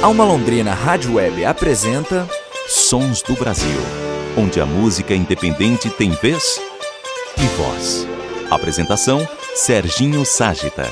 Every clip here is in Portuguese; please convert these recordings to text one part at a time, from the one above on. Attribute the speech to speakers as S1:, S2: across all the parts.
S1: Alma Londrina Rádio Web apresenta
S2: Sons do Brasil, onde a música independente tem vez e voz. Apresentação Serginho Ságita.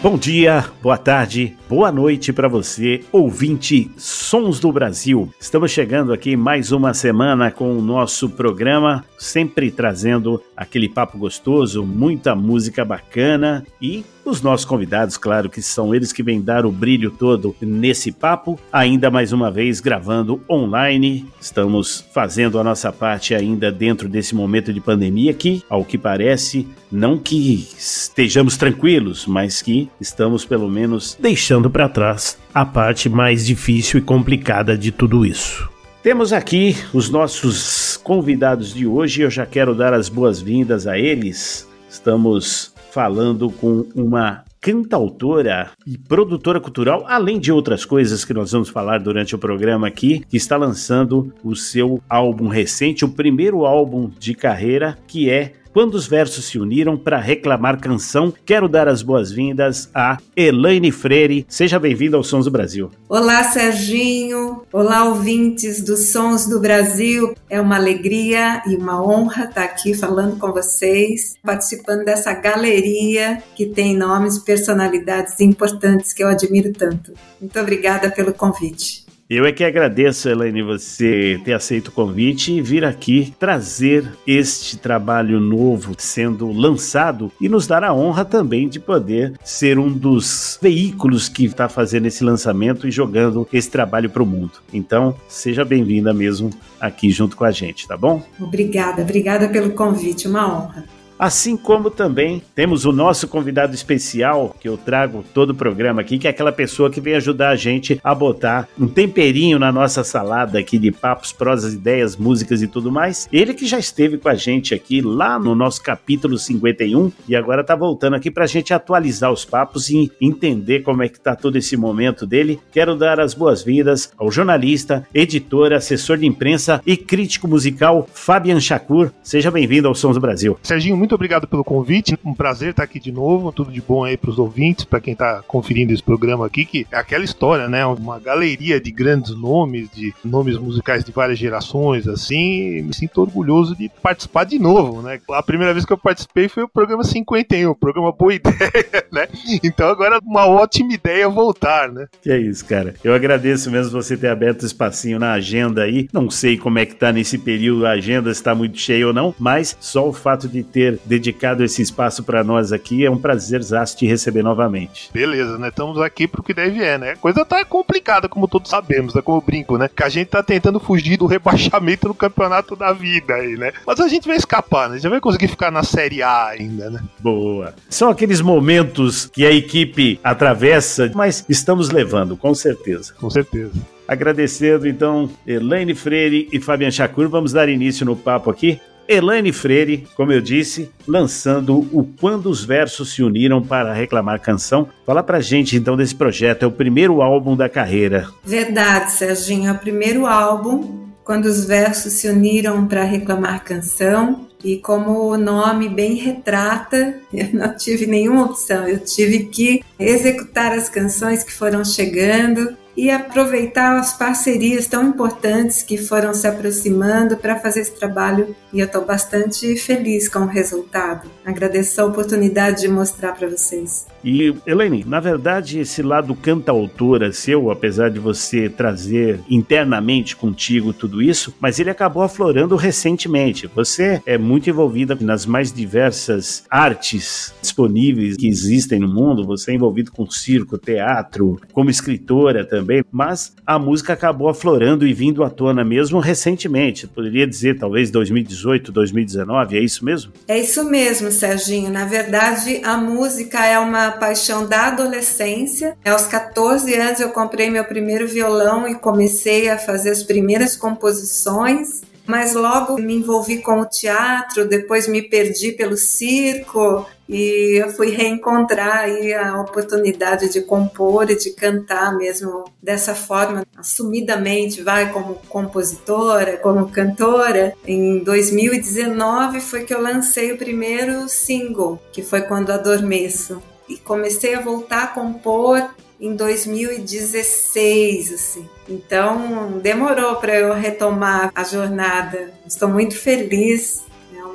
S3: Bom dia, boa tarde, boa noite para você, ouvinte Sons do Brasil. Estamos chegando aqui mais uma semana com o nosso programa, sempre trazendo aquele papo gostoso, muita música bacana e os nossos convidados, claro, que são eles que vêm dar o brilho todo nesse papo, ainda mais uma vez gravando online. Estamos fazendo a nossa parte ainda dentro desse momento de pandemia que, ao que parece, não que estejamos tranquilos, mas que estamos pelo menos deixando para trás a parte mais difícil e complicada de tudo isso. Temos aqui os nossos convidados de hoje. Eu já quero dar as boas-vindas a eles. Estamos falando com uma cantautora e produtora cultural, além de outras coisas que nós vamos falar durante o programa aqui, que está lançando o seu álbum recente, o primeiro álbum de carreira, que é quando os versos se uniram para reclamar canção, quero dar as boas-vindas a Elaine Freire. Seja bem-vinda aos Sons do Brasil.
S4: Olá, Serginho. Olá, ouvintes dos Sons do Brasil. É uma alegria e uma honra estar aqui falando com vocês, participando dessa galeria que tem nomes e personalidades importantes que eu admiro tanto. Muito obrigada pelo convite.
S3: Eu é que agradeço, Elaine, você ter aceito o convite e vir aqui trazer este trabalho novo sendo lançado e nos dar a honra também de poder ser um dos veículos que está fazendo esse lançamento e jogando esse trabalho para o mundo. Então, seja bem-vinda mesmo aqui junto com a gente, tá bom?
S4: Obrigada, obrigada pelo convite, uma honra.
S3: Assim como também temos o nosso convidado especial, que eu trago todo o programa aqui, que é aquela pessoa que vem ajudar a gente a botar um temperinho na nossa salada aqui de papos, prosas, ideias, músicas e tudo mais. Ele que já esteve com a gente aqui lá no nosso capítulo 51 e agora tá voltando aqui pra gente atualizar os papos e entender como é que tá todo esse momento dele. Quero dar as boas-vindas ao jornalista, editor, assessor de imprensa e crítico musical Fabian Shakur. Seja bem-vindo ao Sons do Brasil.
S5: Serginho, muito obrigado pelo convite. Um prazer estar aqui de novo. Tudo de bom aí para os ouvintes, para quem está conferindo esse programa aqui, que é aquela história, né? Uma galeria de grandes nomes, de nomes musicais de várias gerações, assim. Me sinto orgulhoso de participar de novo, né? A primeira vez que eu participei foi o programa 51, o programa Boa Ideia, né? Então agora uma ótima ideia voltar, né?
S3: Que é isso, cara. Eu agradeço mesmo você ter aberto o espacinho na agenda aí. Não sei como é que tá nesse período a agenda, se está muito cheia ou não, mas só o fato de ter dedicado esse espaço para nós aqui. É um prazer te receber novamente.
S5: Beleza, né? Estamos aqui pro que deve é, né? A coisa tá complicada, como todos sabemos, né? Como eu brinco, né? Que a gente tá tentando fugir do rebaixamento no campeonato da vida aí, né? Mas a gente vai escapar, né? Já vai conseguir ficar na Série A ainda, né?
S3: Boa. São aqueles momentos que a equipe atravessa, mas estamos levando, com certeza.
S5: Com certeza.
S3: Agradecendo então Elaine Freire e Fabian Chacur, vamos dar início no papo aqui. Elaine Freire, como eu disse, lançando o Quando os Versos se Uniram para Reclamar Canção. Fala pra gente então desse projeto, é o primeiro álbum da carreira.
S4: Verdade, Serginho, é o primeiro álbum, Quando os Versos se Uniram para Reclamar Canção. E como o nome bem retrata, eu não tive nenhuma opção, eu tive que executar as canções que foram chegando e aproveitar as parcerias tão importantes que foram se aproximando para fazer esse trabalho e eu estou bastante feliz com o resultado. Agradeço a oportunidade de mostrar para vocês.
S3: E, Elaine, na verdade, esse lado cantautora seu, apesar de você trazer internamente contigo tudo isso, mas ele acabou aflorando recentemente. Você é muito envolvida nas mais diversas artes disponíveis que existem no mundo, você é envolvido com circo, teatro, como escritora também, mas a música acabou aflorando e vindo à tona mesmo recentemente. Poderia dizer, talvez 2018, 2019, é isso mesmo?
S4: É isso mesmo, Serginho. Na verdade, a música é uma paixão da adolescência. Aos 14 anos eu comprei meu primeiro violão e comecei a fazer as primeiras composições mas logo me envolvi com o teatro, depois me perdi pelo circo e eu fui reencontrar aí a oportunidade de compor e de cantar mesmo dessa forma, assumidamente, vai como compositora, como cantora. Em 2019 foi que eu lancei o primeiro single, que foi quando adormeço e comecei a voltar a compor em 2016, assim. Então, demorou para eu retomar a jornada. Estou muito feliz.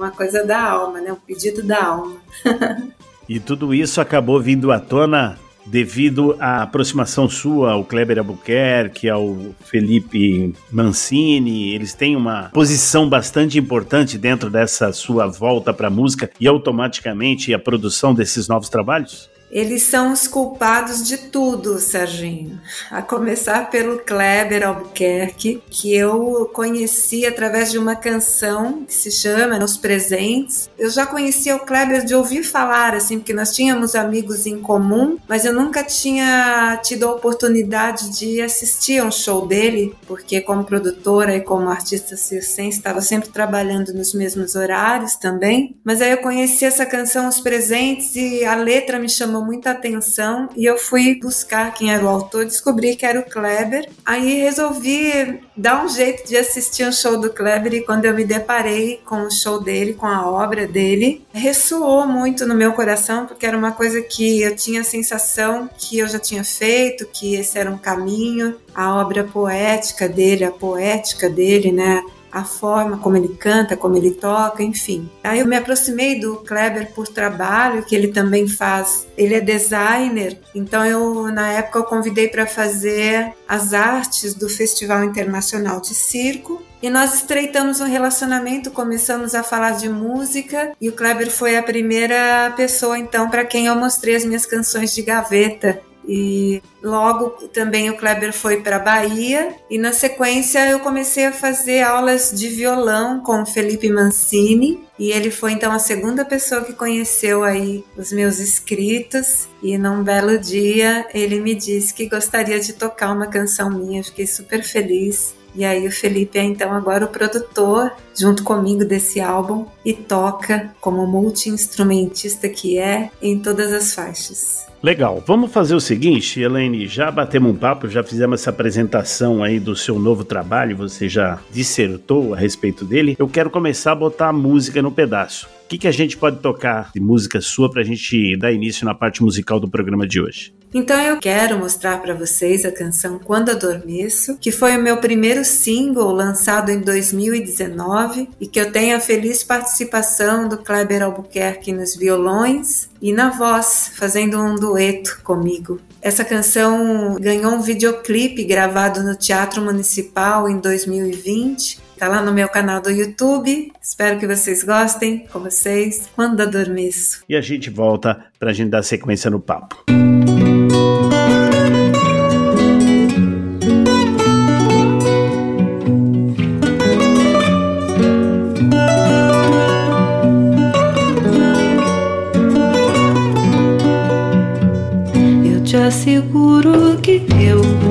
S4: Uma coisa da alma, né? Um pedido da alma.
S3: e tudo isso acabou vindo à tona devido à aproximação sua ao Kleber Albuquerque, ao Felipe Mancini, eles têm uma posição bastante importante dentro dessa sua volta para a música e automaticamente a produção desses novos trabalhos?
S4: Eles são os culpados de tudo, Serginho. A começar pelo Kleber Albuquerque, que eu conheci através de uma canção que se chama Nos Presentes. Eu já conhecia o Kleber de ouvir falar, assim, porque nós tínhamos amigos em comum, mas eu nunca tinha tido a oportunidade de assistir a um show dele, porque como produtora e como artista circense estava sempre trabalhando nos mesmos horários também. Mas aí eu conheci essa canção Os Presentes e a letra me chamou chamou muita atenção e eu fui buscar quem era o autor, descobri que era o Kleber. Aí resolvi dar um jeito de assistir um show do Kleber e quando eu me deparei com o show dele, com a obra dele, ressoou muito no meu coração porque era uma coisa que eu tinha a sensação que eu já tinha feito, que esse era um caminho, a obra poética dele, a poética dele, né? A forma como ele canta, como ele toca, enfim. Aí eu me aproximei do Kleber por trabalho, que ele também faz. Ele é designer, então eu na época eu convidei para fazer as artes do Festival Internacional de Circo. E nós estreitamos um relacionamento, começamos a falar de música e o Kleber foi a primeira pessoa então para quem eu mostrei as minhas canções de gaveta. E logo também o Kleber foi para Bahia. E na sequência eu comecei a fazer aulas de violão com o Felipe Mancini. E ele foi então a segunda pessoa que conheceu aí os meus escritos. E num belo dia ele me disse que gostaria de tocar uma canção minha, fiquei super feliz. E aí o Felipe é então agora o produtor junto comigo desse álbum. E toca como multi-instrumentista que é em todas as faixas.
S3: Legal, vamos fazer o seguinte, Elaine, já batemos um papo, já fizemos essa apresentação aí do seu novo trabalho, você já dissertou a respeito dele. Eu quero começar a botar a música no pedaço. O que, que a gente pode tocar de música sua para a gente dar início na parte musical do programa de hoje?
S4: Então eu quero mostrar para vocês a canção Quando Adormeço, que foi o meu primeiro single lançado em 2019 e que eu tenho a feliz participação do Kleber Albuquerque nos violões e na voz, fazendo um dueto comigo. Essa canção ganhou um videoclipe gravado no Teatro Municipal em 2020 Tá lá no meu canal do YouTube. Espero que vocês gostem, com vocês, quando adormeço.
S3: E a gente volta pra gente dar sequência no papo.
S6: Asseguro que eu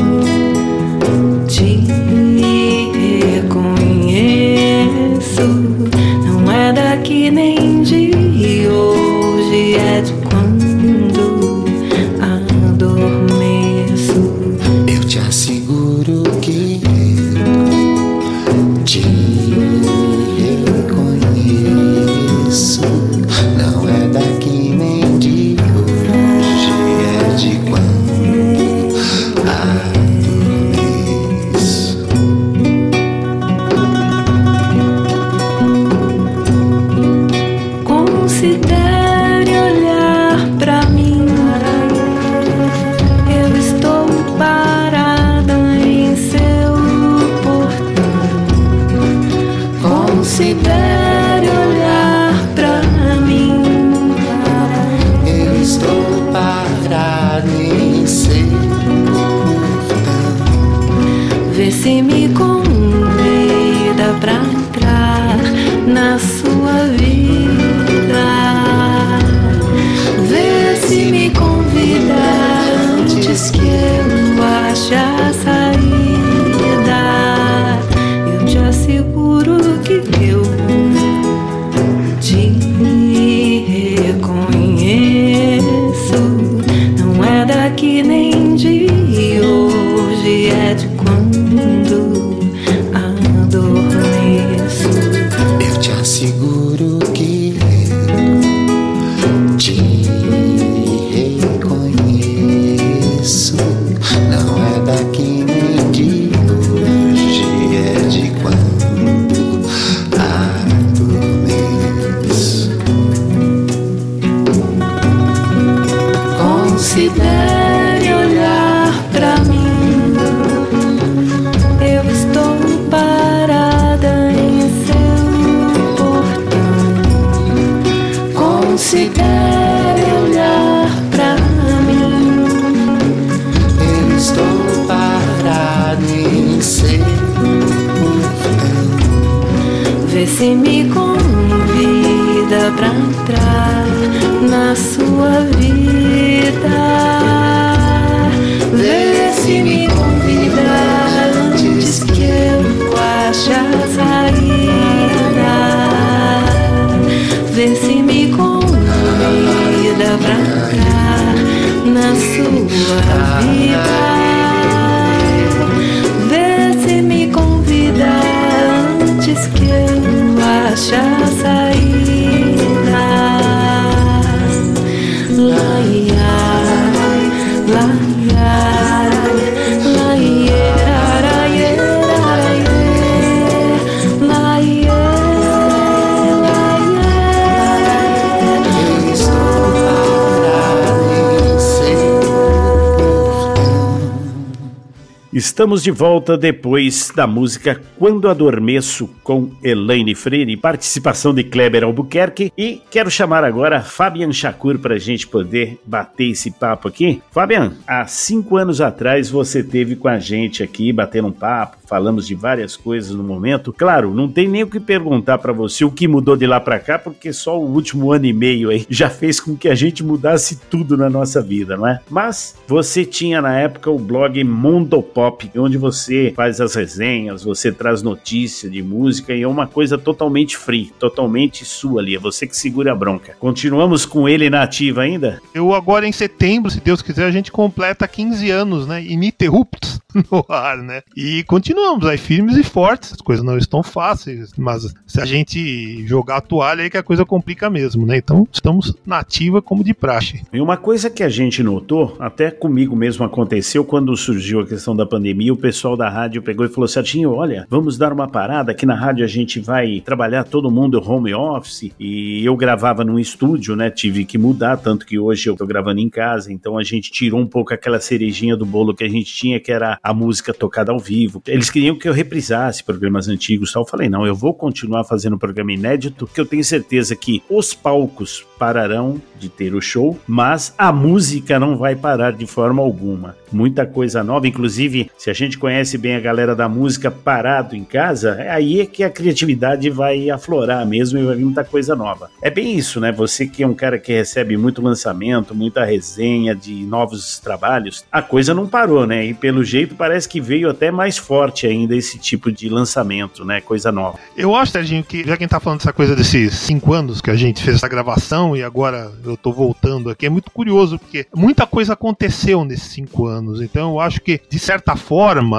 S3: Estamos de volta depois da música Quando Adormeço com Elaine Freire, participação de Kleber Albuquerque. E quero chamar agora Fabian Shakur para a gente poder bater esse papo aqui. Fabian, há cinco anos atrás você teve com a gente aqui batendo um papo, falamos de várias coisas no momento. Claro, não tem nem o que perguntar para você o que mudou de lá para cá, porque só o último ano e meio aí já fez com que a gente mudasse tudo na nossa vida, não é? Mas você tinha na época o blog Mundo Pop, onde você faz as resenhas, você traz notícia de música e é uma coisa totalmente free, totalmente sua ali, é você que segura a bronca. Continuamos com ele na ativa ainda?
S5: Eu agora em setembro, se Deus quiser, a gente completa 15 anos, né? Ininterruptos no ar, né? E continuamos aí firmes e fortes. As coisas não estão fáceis, mas se a gente jogar a toalha aí que a coisa complica mesmo, né? Então estamos na ativa como de praxe.
S3: E uma coisa que a gente notou, até comigo mesmo aconteceu quando surgiu a questão da pandemia, o pessoal da rádio pegou e falou: Serginho, olha, vamos dar uma parada. Aqui na rádio a gente vai trabalhar todo mundo home office. E eu gravava num estúdio, né? Tive que mudar, tanto que hoje eu tô gravando em casa. Então a gente tirou um pouco aquela cerejinha do bolo que a gente tinha, que era a música tocada ao vivo. Eles queriam que eu reprisasse programas antigos tal. Eu falei: não, eu vou continuar fazendo programa inédito, que eu tenho certeza que os palcos pararão de ter o show, mas a música não vai parar de forma alguma. Muita coisa nova, inclusive, se a gente conhece bem a galera da música parado em casa, é aí é que a criatividade vai aflorar mesmo e vai vir muita coisa nova. É bem isso, né? Você que é um cara que recebe muito lançamento, muita resenha de novos trabalhos, a coisa não parou, né? E pelo jeito parece que veio até mais forte ainda esse tipo de lançamento, né? Coisa nova.
S5: Eu acho, Serginho, que já quem tá falando dessa coisa desses cinco anos que a gente fez essa gravação e agora eu tô voltando aqui, é muito curioso, porque muita coisa aconteceu nesses cinco anos. Então eu acho que, de certa forma,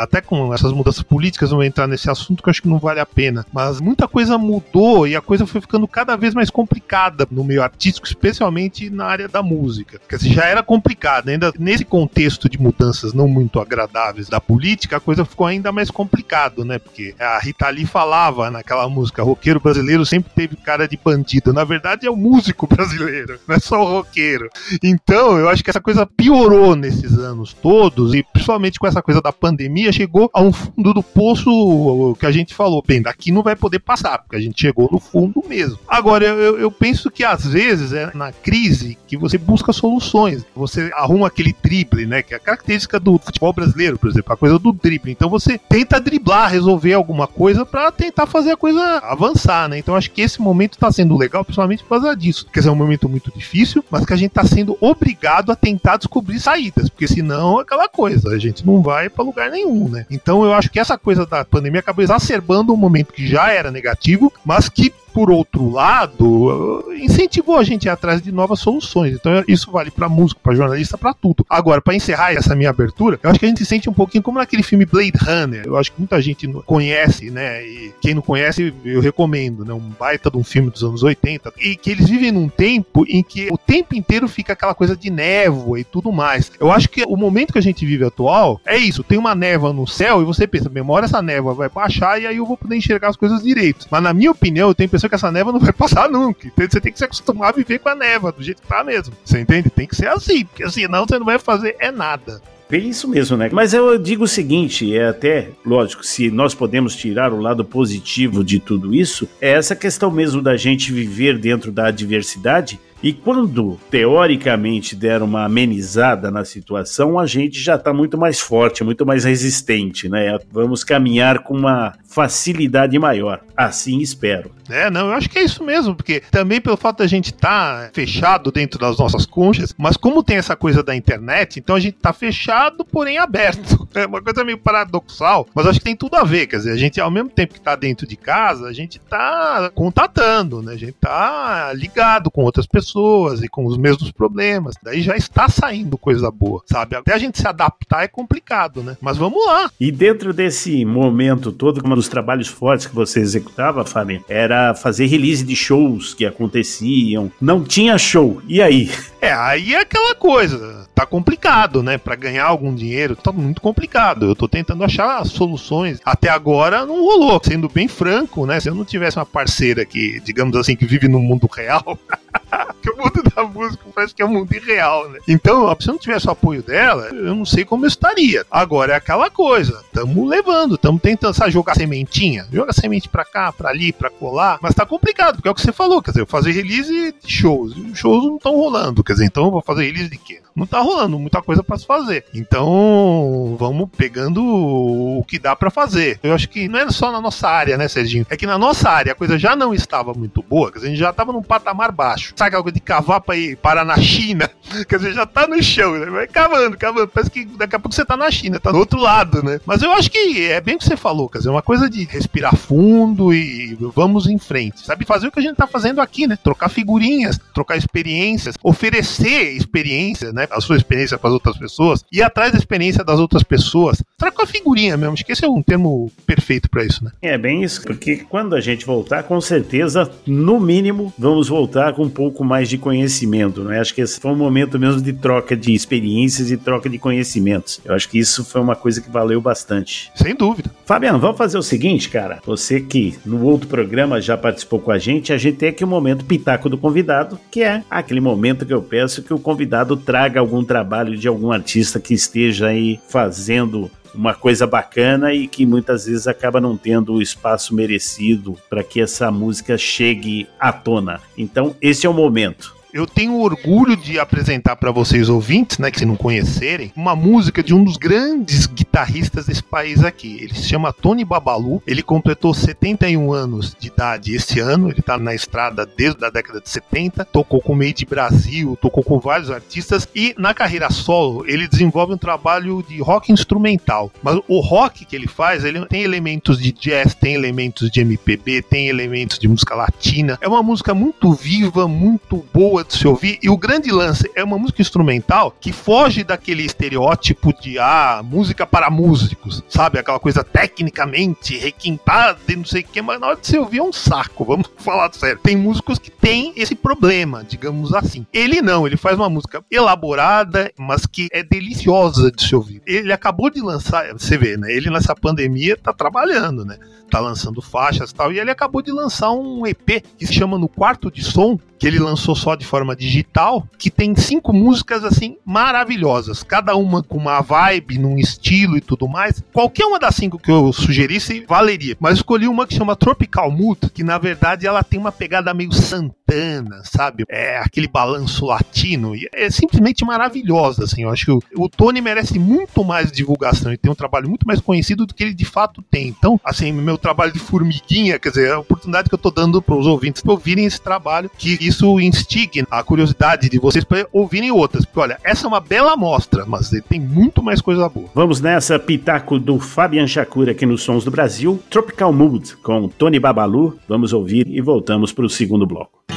S5: até com essas mudanças políticas, não vou entrar nesse assunto que eu acho que não vale a pena, mas muita coisa mudou e a coisa foi ficando cada vez mais complicada no meio artístico, especialmente na área da música. Quer dizer, já era complicado, ainda nesse contexto de mudanças não muito agradáveis da política, a coisa ficou ainda mais complicado, né? Porque a Rita Lee falava naquela música, roqueiro brasileiro sempre teve cara de bandido. Na verdade, é o músico brasileiro, não é só o roqueiro. Então, eu acho que essa coisa piorou nesses anos todos, e principalmente com essa coisa da pandemia, chegou a um fundo do poço que a gente falou, bem, daqui não vai poder passar, porque a gente chegou no fundo mesmo. Agora, eu, eu penso que às vezes é na crise que você busca soluções. Você arruma aquele drible, né? Que é a característica do futebol brasileiro, por exemplo, a coisa do drible. Então você tenta driblar, resolver alguma coisa para tentar fazer a coisa avançar, né? Então acho que esse momento tá sendo legal, principalmente por causa disso. Quer dizer, é um momento muito difícil, mas que a gente tá sendo obrigado a tentar descobrir saídas, porque senão é aquela coisa, a gente não vai para lugar nenhum, né? Então eu acho que essa coisa da pandemia acabou exacerbando um momento que já era negativo, mas que por outro lado, incentivou a gente a ir atrás de novas soluções. Então, isso vale para músico, para jornalista, para tudo. Agora, para encerrar essa minha abertura, eu acho que a gente se sente um pouquinho como naquele filme Blade Runner. Eu acho que muita gente conhece, né? E quem não conhece, eu recomendo, né? Um baita de um filme dos anos 80. E que eles vivem num tempo em que o tempo inteiro fica aquela coisa de névoa e tudo mais. Eu acho que o momento que a gente vive atual é isso: tem uma névoa no céu e você pensa, bem, essa névoa vai baixar e aí eu vou poder enxergar as coisas direito. Mas na minha opinião, eu tenho impressão que essa neva não vai passar nunca. Então você tem que se acostumar a viver com a neva, do jeito que tá mesmo. Você entende? Tem que ser assim, porque senão você não vai fazer é nada.
S3: É isso mesmo, né? Mas eu digo o seguinte, é até, lógico, se nós podemos tirar o lado positivo de tudo isso, é essa questão mesmo da gente viver dentro da adversidade e quando, teoricamente, der uma amenizada na situação, a gente já está muito mais forte, muito mais resistente, né? Vamos caminhar com uma facilidade maior. Assim espero.
S5: É, não, eu acho que é isso mesmo, porque também pelo fato da gente estar tá fechado dentro das nossas conchas, mas como tem essa coisa da internet, então a gente tá fechado, porém aberto. É uma coisa meio paradoxal, mas acho que tem tudo a ver, quer dizer, a gente ao mesmo tempo que tá dentro de casa, a gente tá contatando, né? A gente tá ligado com outras pessoas e com os mesmos problemas. Daí já está saindo coisa boa, sabe? Até a gente se adaptar é complicado, né? Mas vamos lá.
S3: E dentro desse momento todo, um dos trabalhos fortes que você executava, Fábio, era fazer release de shows que aconteciam. Não tinha show. E aí?
S5: É, aí é aquela coisa. Tá complicado, né? Para ganhar algum dinheiro, tá muito complicado. Eu tô tentando achar soluções. Até agora não rolou. Sendo bem franco, né? Se eu não tivesse uma parceira que, digamos assim, que vive no mundo real. que o mundo da música parece que é um mundo irreal, né? Então, se eu não tivesse o apoio dela, eu não sei como eu estaria. Agora é aquela coisa, tamo levando, tamo tentando, sabe, jogar sementinha, joga semente pra cá, pra ali, pra colar, mas tá complicado, porque é o que você falou, quer dizer, eu fazer release de shows, os shows não estão rolando, quer dizer, então eu vou fazer release de quê? Não tá rolando muita coisa para se fazer. Então, vamos pegando o que dá para fazer. Eu acho que não é só na nossa área, né, Serginho? É que na nossa área a coisa já não estava muito boa, quer dizer, a gente já tava num patamar baixo. Sabe aquela coisa de cavar pra ir parar na China? Quer dizer, já tá no chão, né? Vai cavando, cavando. Parece que daqui a pouco você tá na China, tá do outro lado, né? Mas eu acho que é bem o que você falou, quer dizer, uma coisa de respirar fundo e vamos em frente. Sabe fazer o que a gente tá fazendo aqui, né? Trocar figurinhas, trocar experiências, oferecer experiência, né? A sua experiência para as outras pessoas e atrás da experiência das outras pessoas. Trocar figurinha mesmo. Acho que esse é um termo perfeito para isso, né?
S3: É bem isso, porque quando a gente voltar, com certeza, no mínimo, vamos voltar com um pouco mais de conhecimento, né? Acho que esse foi um momento mesmo de troca de experiências e troca de conhecimentos. Eu acho que isso foi uma coisa que valeu bastante.
S5: Sem dúvida.
S3: Fabiano, vamos fazer o seguinte, cara. Você que no outro programa já participou com a gente, a gente tem aqui o momento pitaco do convidado, que é aquele momento que eu peço que o convidado traga algum trabalho de algum artista que esteja aí fazendo uma coisa bacana e que muitas vezes acaba não tendo o espaço merecido para que essa música chegue à tona. Então, esse é o momento.
S5: Eu tenho orgulho de apresentar para vocês ouvintes, né, que se não conhecerem, uma música de um dos grandes guitarristas desse país aqui. Ele se chama Tony Babalu. Ele completou 71 anos de idade esse ano. Ele tá na estrada desde a década de 70. Tocou com o Made Brasil, tocou com vários artistas e na carreira solo ele desenvolve um trabalho de rock instrumental. Mas o rock que ele faz, ele tem elementos de jazz, tem elementos de MPB, tem elementos de música latina. É uma música muito viva, muito boa de se ouvir. E o grande lance é uma música instrumental que foge daquele estereótipo de ah, música para músicos, sabe? Aquela coisa tecnicamente requintada e não sei o que, mas na hora de se ouvir é um saco, vamos falar sério. Tem músicos que têm esse problema, digamos assim. Ele não, ele faz uma música elaborada, mas que é deliciosa de se ouvir. Ele acabou de lançar, você vê, né? Ele nessa pandemia tá trabalhando, né? Tá lançando faixas e tal, e ele acabou de lançar um EP que se chama No Quarto de Som, que ele lançou só de forma digital, que tem cinco músicas assim maravilhosas, cada uma com uma vibe, num estilo e tudo mais. Qualquer uma das cinco que eu sugerisse valeria, mas escolhi uma que chama Tropical Mood, que na verdade ela tem uma pegada meio Santana, sabe? É aquele balanço latino e é simplesmente maravilhosa, assim. Eu acho que o, Tony merece muito mais divulgação e tem um trabalho muito mais conhecido do que ele de fato tem. Então, assim, meu trabalho de formiguinha, quer dizer, é a oportunidade que eu tô dando para os ouvintes ouvirem esse trabalho que isso instigue a curiosidade de vocês para ouvirem outras. Porque, olha, essa é uma bela amostra, mas tem muito mais coisa boa.
S3: Vamos nessa, pitaco do Fabian Chacura aqui nos Sons do Brasil, Tropical Mood com Tony Babalu. Vamos ouvir e voltamos para o segundo bloco.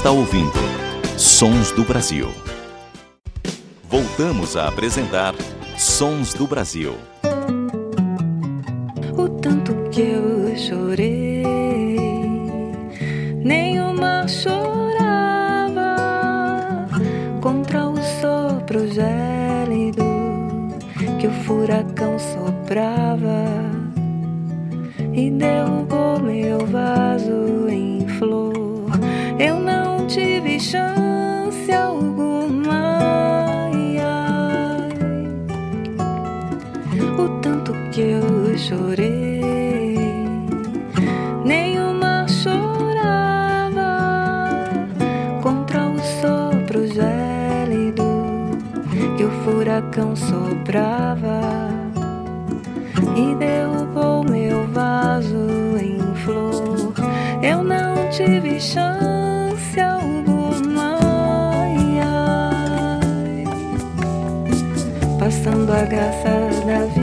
S2: Está ouvindo Sons do Brasil. Voltamos a apresentar Sons do Brasil.
S6: O tanto que eu chorei, nenhuma chorava contra o sopro gélido que o furacão soprava e derrubou meu vaso em flor. Chance alguma. ai, ai. O tanto que eu chorei, nenhuma chorava contra o sopro gélido que o furacão soprava e derrubou meu vaso em flor. Eu não tive chance Passando a graça da vida,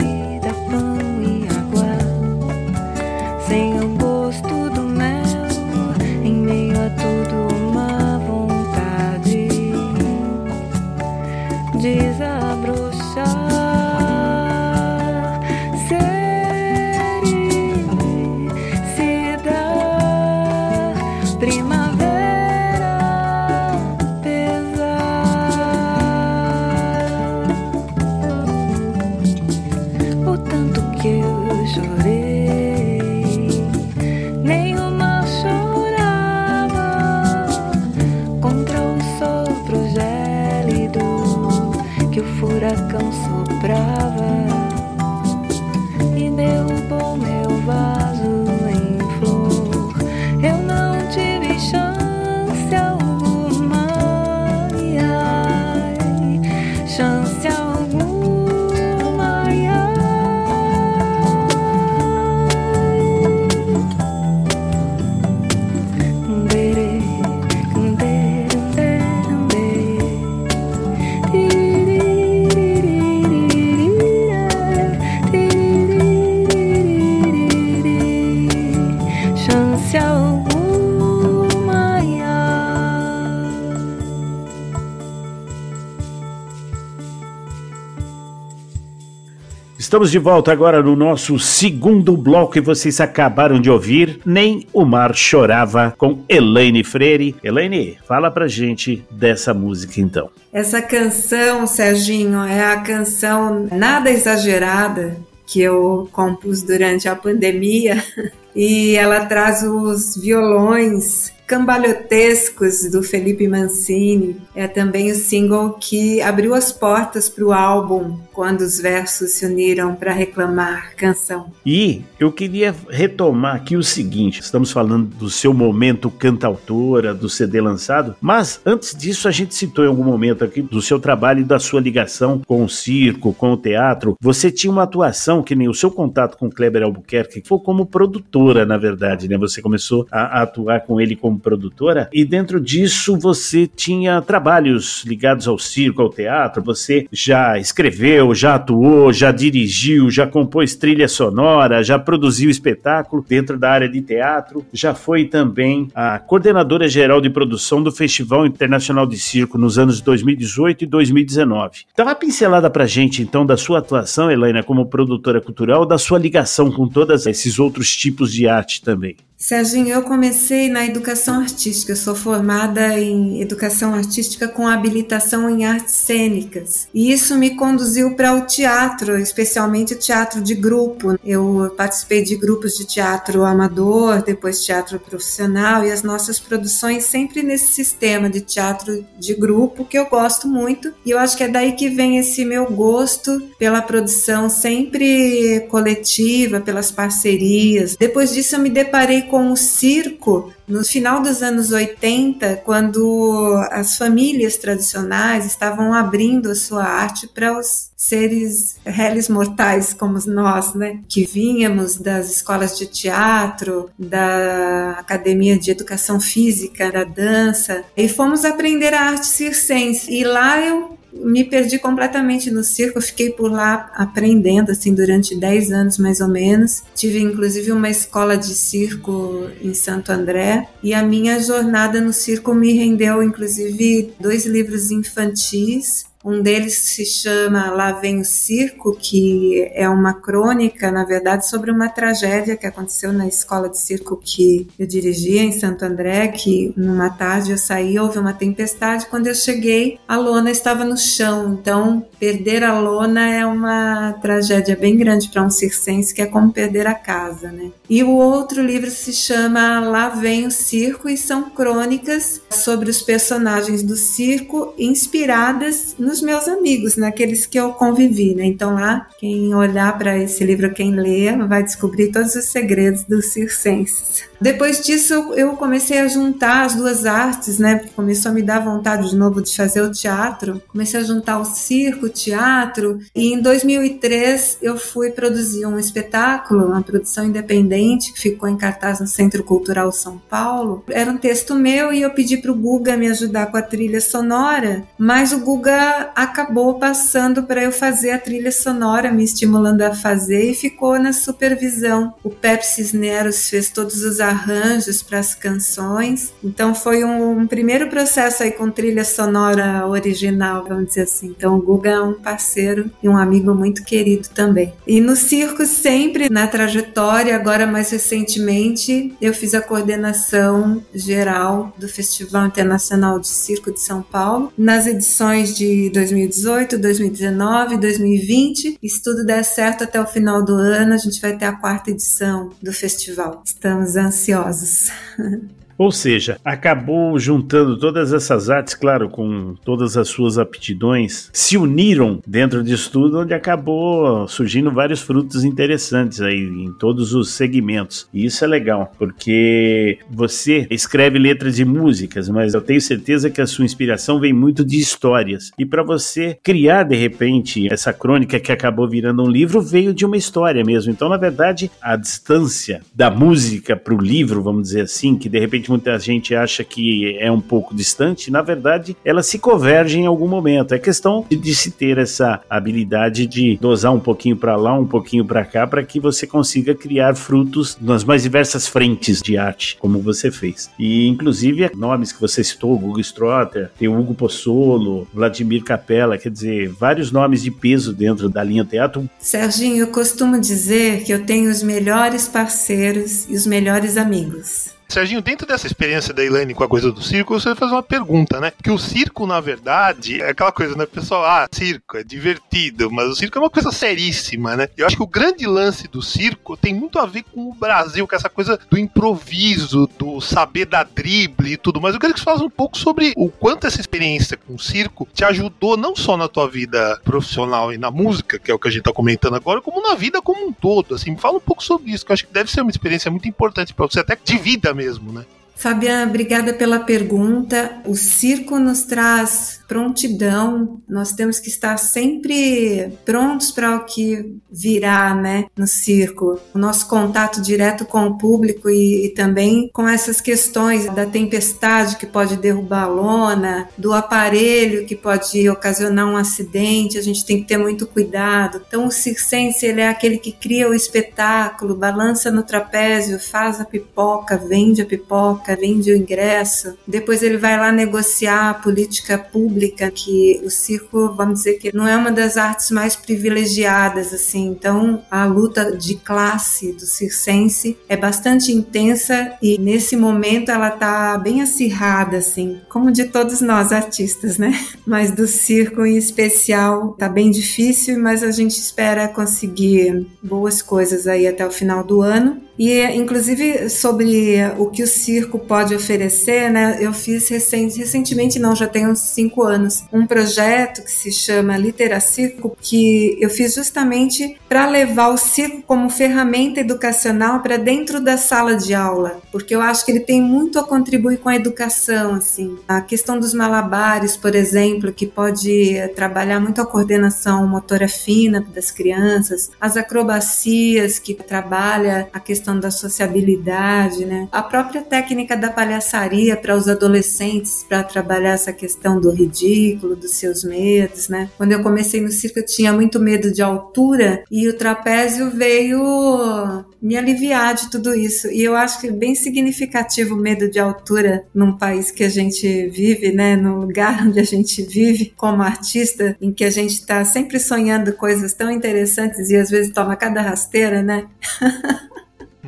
S3: Estamos de volta agora no nosso segundo bloco e vocês acabaram de ouvir Nem o Mar Chorava com Elaine Freire. Elaine, fala pra gente dessa música então.
S4: Essa canção, Serginho, é a canção nada exagerada que eu compus durante a pandemia e ela traz os violões cambalhotescos do Felipe Mancini. É também o single que abriu as portas para o álbum quando os versos se uniram para reclamar canção.
S3: E eu queria retomar aqui o seguinte: estamos falando do seu momento cantautora, do CD lançado, mas antes disso a gente citou em algum momento aqui do seu trabalho e da sua ligação com o circo, com o teatro. Você tinha uma atuação que nem o seu contato com Kleber Albuquerque, que foi como produtora, na verdade, né? Você começou a, a atuar com ele como produtora e dentro disso você tinha trabalhos ligados ao circo, ao teatro. Você já escreveu, já atuou, já dirigiu, já compôs trilha sonora, já produziu espetáculo dentro da área de teatro, já foi também a coordenadora geral de produção do Festival Internacional de Circo nos anos 2018 e 2019. Dá uma pincelada pra gente então da sua atuação, Helena, como produtora cultural, da sua ligação com todos esses outros tipos de arte também.
S4: Serginho, eu comecei na educação artística. Eu sou formada em educação artística com habilitação em artes cênicas. E isso me conduziu para o teatro, especialmente o teatro de grupo. Eu participei de grupos de teatro amador, depois teatro profissional, e as nossas produções sempre nesse sistema de teatro de grupo, que eu gosto muito. E eu acho que é daí que vem esse meu gosto pela produção sempre coletiva, pelas parcerias. Depois disso, eu me deparei com o circo no final dos anos 80, quando as famílias tradicionais estavam abrindo a sua arte para os seres réis mortais como nós, né? Que vínhamos das escolas de teatro, da academia de educação física, da dança, e fomos aprender a arte circense. E lá eu me perdi completamente no circo, fiquei por lá aprendendo assim durante 10 anos mais ou menos. Tive inclusive uma escola de circo em Santo André e a minha jornada no circo me rendeu inclusive dois livros infantis um deles se chama Lá Vem o Circo, que é uma crônica, na verdade, sobre uma tragédia que aconteceu na escola de circo que eu dirigia em Santo André, que numa tarde eu saí, houve uma tempestade, quando eu cheguei, a lona estava no chão. Então, perder a lona é uma tragédia bem grande para um circense, que é como perder a casa, né? E o outro livro se chama Lá Vem o Circo e são crônicas sobre os personagens do circo inspiradas nos meus amigos, naqueles que eu convivi, né? Então lá, quem olhar para esse livro, quem lê, vai descobrir todos os segredos dos circenses. Depois disso, eu comecei a juntar as duas artes, né? Começou a me dar vontade de novo de fazer o teatro. Comecei a juntar o circo, o teatro. E em 2003 eu fui produzir um espetáculo, uma produção independente que ficou em cartaz no Centro Cultural São Paulo. Era um texto meu e eu pedi para o Guga me ajudar com a trilha sonora, mas o Guga acabou passando para eu fazer a trilha sonora, me estimulando a fazer e ficou na supervisão. O Pep Cisneros fez todos os arranjos para as canções. Então foi um, um, primeiro processo aí com trilha sonora original, vamos dizer assim. Então o Guga é um parceiro e um amigo muito querido também. E no circo sempre na trajetória, agora mais recentemente, eu fiz a coordenação geral do Festival Internacional de Circo de São Paulo nas edições de 2018, 2019, 2020. E se tudo der certo até o final do ano, a gente vai ter a quarta edição do festival. Estamos ansiosos ansiosos.
S3: Ou seja, acabou juntando todas essas artes, claro, com todas as suas aptidões, se uniram dentro disso tudo, onde acabou surgindo vários frutos interessantes aí em todos os segmentos. E isso é legal, porque você escreve letras de músicas, mas eu tenho certeza que a sua inspiração vem muito de histórias. E para você criar de repente essa crônica que acabou virando um livro, veio de uma história mesmo. Então, na verdade, a distância da música para o livro, vamos dizer assim, que de repente muita gente acha que é um pouco distante, na verdade, elas se convergem em algum momento. É questão de, de se ter essa habilidade de dosar um pouquinho para lá, um pouquinho para cá, para que você consiga criar frutos nas mais diversas frentes de arte, como você fez. E, inclusive, nomes que você citou, Hugo Strotter, tem Hugo Pozzolo, Vladimir Capella, quer dizer, vários nomes de peso dentro da linha teatro.
S4: Serginho, eu costumo dizer que eu tenho os melhores parceiros e os melhores amigos.
S5: Serginho, dentro dessa experiência da Elaine com a coisa do circo, você faz uma pergunta, né? Que o circo, na verdade, é aquela coisa, né? Pessoal, ah, circo é divertido, mas o circo é uma coisa seríssima, né? Eu acho que o grande lance do circo tem muito a ver com o Brasil, com essa coisa do improviso, do saber da drible e tudo mais. Eu queria que você falasse um pouco sobre o quanto essa experiência com o circo te ajudou não só na tua vida profissional e na música, que é o que a gente tá comentando agora, como na vida como um todo. Assim, fala um pouco sobre isso, que eu acho que deve ser uma experiência muito importante para você, até de vida mesmo, né?
S4: Fabiana, obrigada pela pergunta. O circo nos traz prontidão, nós temos que estar sempre prontos para o que virá né, no circo. O nosso contato direto com o público e, e, também com essas questões da tempestade que pode derrubar a lona, do aparelho que pode ocasionar um acidente, a gente tem que ter muito cuidado. Então o circense ele é aquele que cria o espetáculo, balança no trapézio, faz a pipoca, vende a pipoca, vende o ingresso, depois ele vai lá negociar a política pública, que o circo, vamos dizer que não é uma das artes mais privilegiadas, assim, então a luta de classe do circense é bastante intensa e nesse momento ela tá bem acirrada, assim, como de todos nós artistas, né? Mas do circo em especial tá bem difícil, mas a gente espera conseguir boas coisas aí até o final do ano. E, inclusive, sobre o que o circo pode oferecer, né? Eu fiz recente, recentemente, não, já tem uns cinco anos, um projeto que se chama Literacirco, que eu fiz justamente para levar o circo como ferramenta educacional para dentro da sala de aula, porque eu acho que ele tem muito a contribuir com a educação, assim. A questão dos malabares, por exemplo, que pode trabalhar muito a coordenação motora fina das crianças, as acrobacias, que trabalha a questão questão da sociabilidade, né? A própria técnica da palhaçaria para os adolescentes, para trabalhar essa questão do ridículo, dos seus medos, né? Quando eu comecei no circo, eu tinha muito medo de altura e o trapézio veio me aliviar de tudo isso. E eu acho que é bem significativo o medo de altura num país que a gente vive, né? No lugar onde a gente vive como artista, em que a gente está sempre sonhando coisas tão interessantes e às vezes toma cada rasteira, né?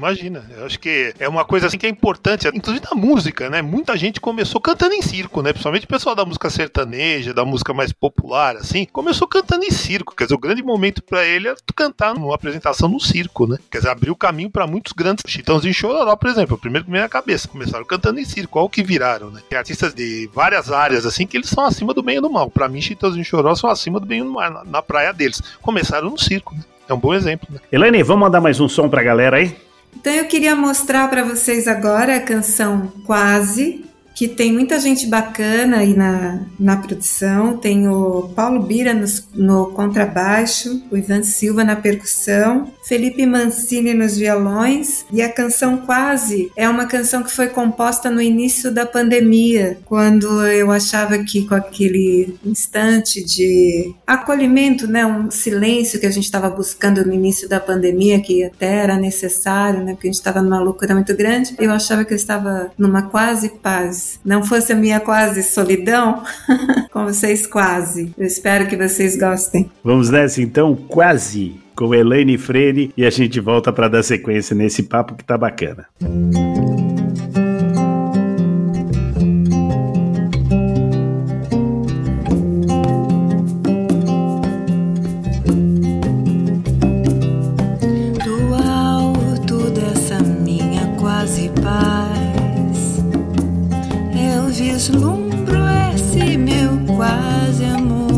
S5: Imagina, eu acho que é uma coisa assim que é importante, inclusive na música, né? Muita gente começou cantando em circo, né? Principalmente o pessoal da música sertaneja, da música mais popular, assim, começou cantando em circo. Quer dizer, o grande momento para ele é cantar numa apresentação no circo, né? Quer dizer, abriu o caminho para muitos grandes Chitãozinho Chororó, por exemplo, o primeiro que me na cabeça. Começaram cantando em circo, olha o que viraram, né? Tem artistas de várias áreas, assim, que eles são acima do bem e do mal. Para mim, Chitãozinho Chororó são acima do bem e do mal, na, na praia deles. Começaram no circo, né? É um bom exemplo, né?
S3: Elaine, vamos mandar mais um som pra galera aí?
S4: Então eu queria mostrar para vocês agora a canção Quase, que tem muita gente bacana aí na, na produção. Tem o Paulo Bira no, no contrabaixo, o Ivan Silva na percussão, Felipe Mancini nos violões. E a canção Quase é uma canção que foi composta no início da pandemia, quando eu achava que com aquele instante de acolhimento, né, um silêncio que a gente estava buscando no início da pandemia, que até era necessário, né, porque a gente estava numa loucura muito grande, eu achava que eu estava numa quase paz não fosse a minha quase solidão, com vocês quase. Eu espero que vocês gostem.
S3: Vamos nessa então, quase, com Elaine Freire, e a gente volta para dar sequência nesse papo que tá bacana.
S6: Do alto dessa minha quase paz, eu vislumbro esse meu quase amor.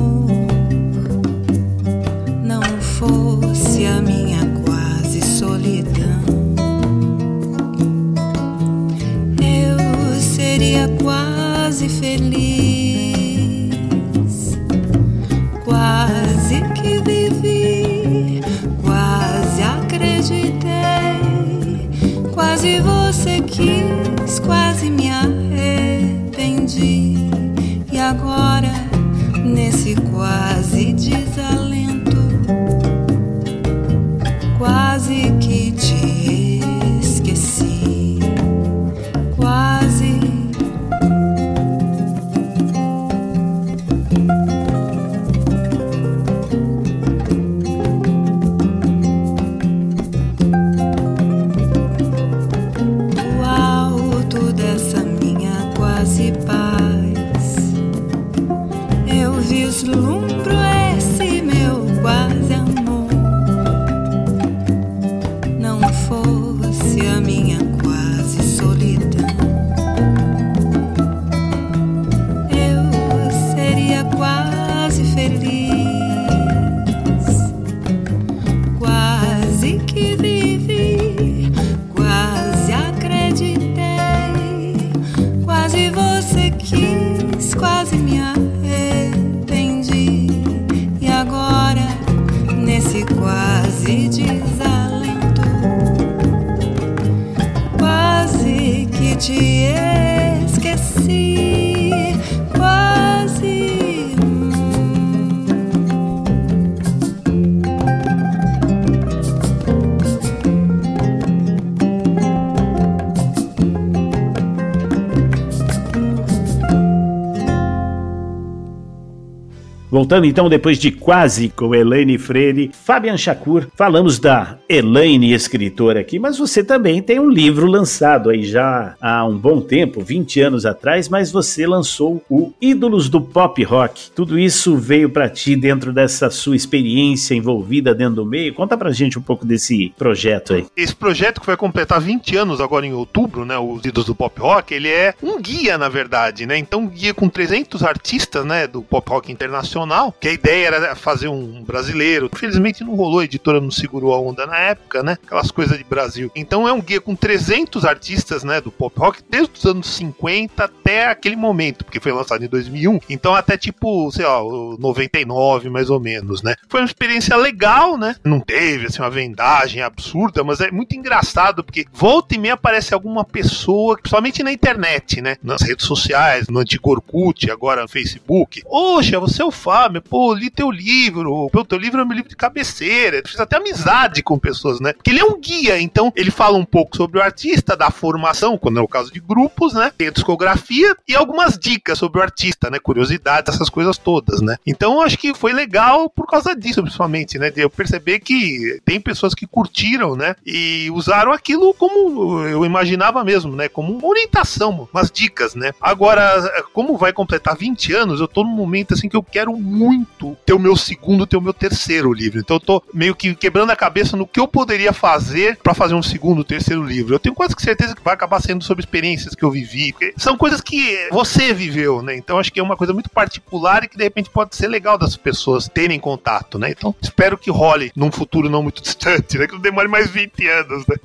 S3: Voltando então, depois de quase com Elaine Freire, Fabian Shakur, falamos da Elaine, escritora aqui, mas você também tem um livro lançado aí já há um bom tempo, 20 anos atrás, mas você lançou o Ídolos do Pop Rock. Tudo isso veio para ti dentro dessa sua experiência envolvida dentro do meio. Conta pra gente um pouco desse projeto aí.
S5: Esse projeto que vai completar 20 anos agora em outubro, né, os Ídolos do Pop Rock, ele é um guia, na verdade, né? Então, um guia com 300 artistas, né, do pop rock internacional nacional, que a ideia era fazer um brasileiro. Infelizmente não rolou, a editora não segurou a onda na época, né? Aquelas coisas de Brasil. Então é um guia com 300 artistas, né, do pop rock, desde os anos 50 até aquele momento, porque foi lançado em 2001. Então até tipo, sei lá, o 99 mais ou menos, né? Foi uma experiência legal, né? Não teve assim uma vendagem absurda, mas é muito engraçado porque volta e meia aparece alguma pessoa, principalmente na internet, né? Nas redes sociais, no antigo Orkut, agora no Facebook. Poxa, você é o Fábio, pô, li teu livro, pô, teu livro é meu livro de cabeceira. Eu fiz até amizade com pessoas, né? Porque ele é um guia, então ele fala um pouco sobre o artista, da formação, quando é o caso de grupos, né? Tem a discografia e algumas dicas sobre o artista, né? Curiosidades, essas coisas todas, né? Então eu acho que foi legal por causa disso, principalmente, né? De eu perceber que tem pessoas que curtiram, né? E usaram aquilo como eu imaginava mesmo, né? Como uma orientação, umas dicas, né? Agora, como vai completar 20 anos, eu tô num momento assim que eu quero muito ter o meu segundo, ter o meu terceiro livro. Então eu tô meio que quebrando a cabeça no que eu poderia fazer para fazer um segundo, terceiro livro. Eu tenho quase que certeza que vai acabar sendo sobre experiências que eu vivi, porque são coisas que você viveu, né? Então acho que é uma coisa muito particular e que de repente pode ser legal das pessoas terem contato, né? Então espero que role num futuro não muito distante, né? Que não demore mais 20 anos, né?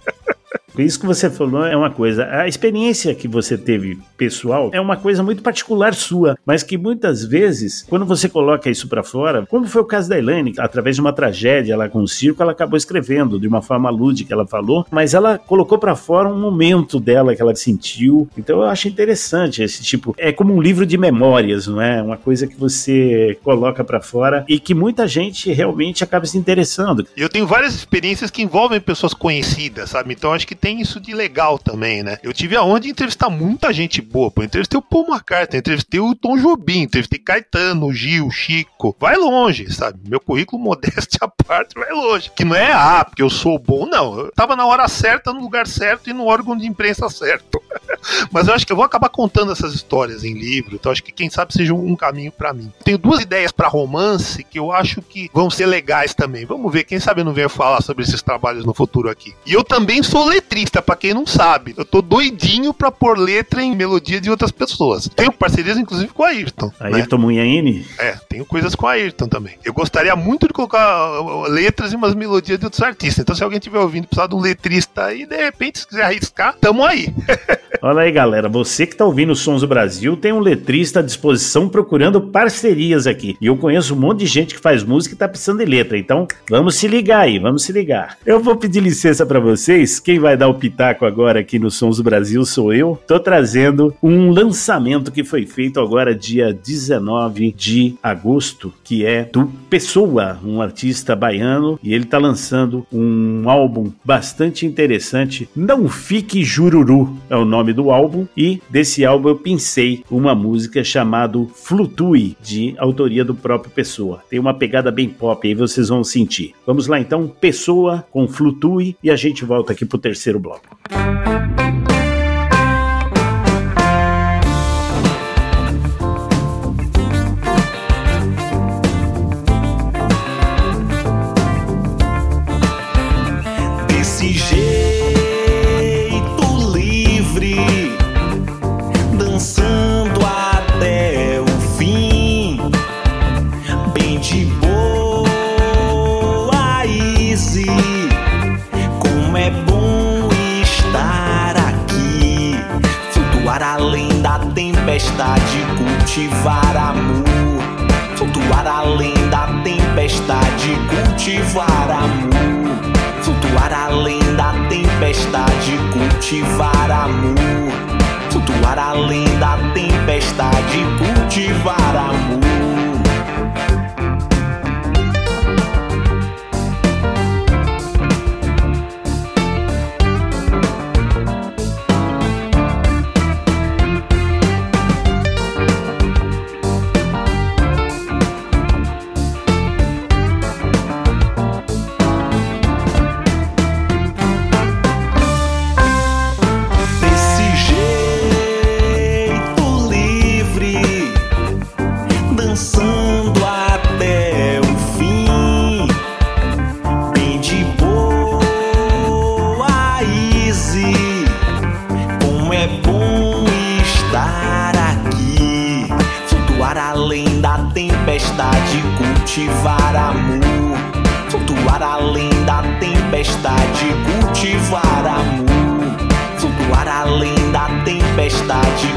S3: Isso que você falou é uma coisa. A experiência que você teve pessoal é uma coisa muito particular sua, mas que muitas vezes, quando você coloca isso para fora, como foi o caso da Elaine, através de uma tragédia lá com o circo, ela acabou escrevendo de uma forma lúdica, ela falou, mas ela colocou para fora um momento dela que ela sentiu. Então eu acho interessante esse tipo. É como um livro de memórias, não é? Uma coisa que você coloca para fora e que muita gente realmente acaba se interessando.
S5: Eu tenho várias experiências que envolvem pessoas conhecidas, sabe? Então acho que tem isso de legal também, né? Eu tive a honra de entrevistar muita gente boa. Pô. Entrevistei o Paul McCartney, entrevistei o Tom Jobim, entrevistei Caetano, Gil, Chico. Vai longe, sabe? Meu currículo modesto à parte vai longe. Que não é, ah, porque eu sou bom, não. Eu tava na hora certa, no lugar certo e no órgão de imprensa certo. Mas eu acho que eu vou acabar contando essas histórias em livro, então acho que quem sabe seja um caminho para mim. Tenho duas ideias para romance que eu acho que vão ser legais também. Vamos ver, quem sabe eu não venho falar sobre esses trabalhos no futuro aqui. E eu também sou letrista, para quem não sabe. Eu tô doidinho para pôr letra em melodia de outras pessoas. Tenho parcerias inclusive com a Ayrton.
S3: Ayrton né? Munhaine?
S5: É, tenho coisas com a Ayrton também. Eu gostaria muito de colocar letras e umas melodias de outros artistas. Então se alguém estiver ouvindo precisar de um letrista aí, de repente, se quiser arriscar, tamo aí.
S3: Olha aí, galera. Você que está ouvindo Sons do Brasil tem um letrista à disposição procurando parcerias aqui. E eu conheço um monte de gente que faz música e está precisando de letra. Então, vamos se ligar aí, vamos se ligar. Eu vou pedir licença para vocês. Quem vai dar o pitaco agora aqui no Sons do Brasil sou eu. Tô trazendo um lançamento que foi feito agora dia 19 de agosto, que é do Pessoa, um artista baiano, e ele está lançando um álbum bastante interessante. Não Fique Jururu é o nome do álbum e desse álbum eu pensei uma música chamado Flutue, de autoria do próprio Pessoa. Tem uma pegada bem pop aí, vocês vão sentir. Vamos lá então, Pessoa com Flutue e a gente volta aqui pro terceiro bloco.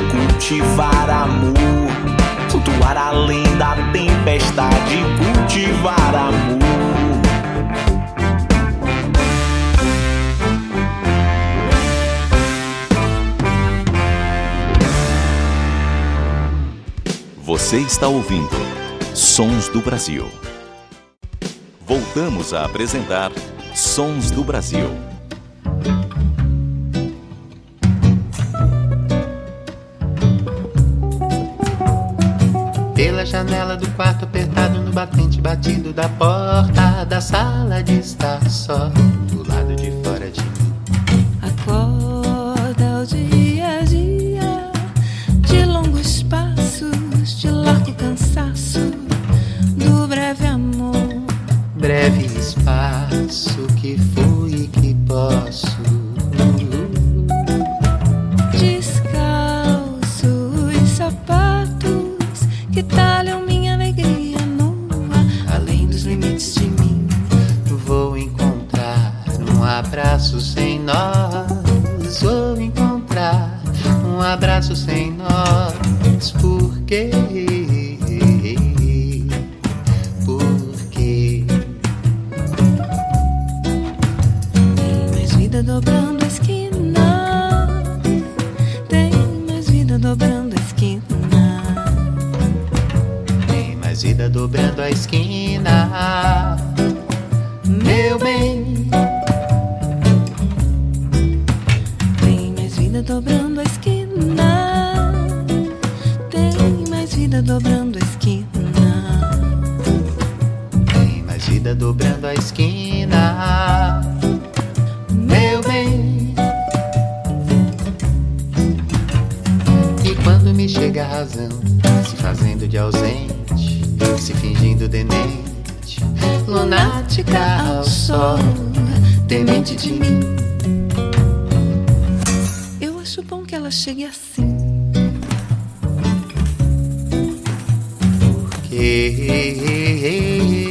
S7: Cultivar amor. Flutuar além da tempestade, cultivar amor.
S2: Você está ouvindo Sons do Brasil. Voltamos a apresentar Sons do Brasil.
S8: Janela do quarto apertado no batente batido da porta da sala de estar só do lado de fora de mim. Se fazendo de ausente, se fingindo demente, lunática ao sol, temente de mim.
S6: Eu acho bom que ela chegue assim.
S8: Porque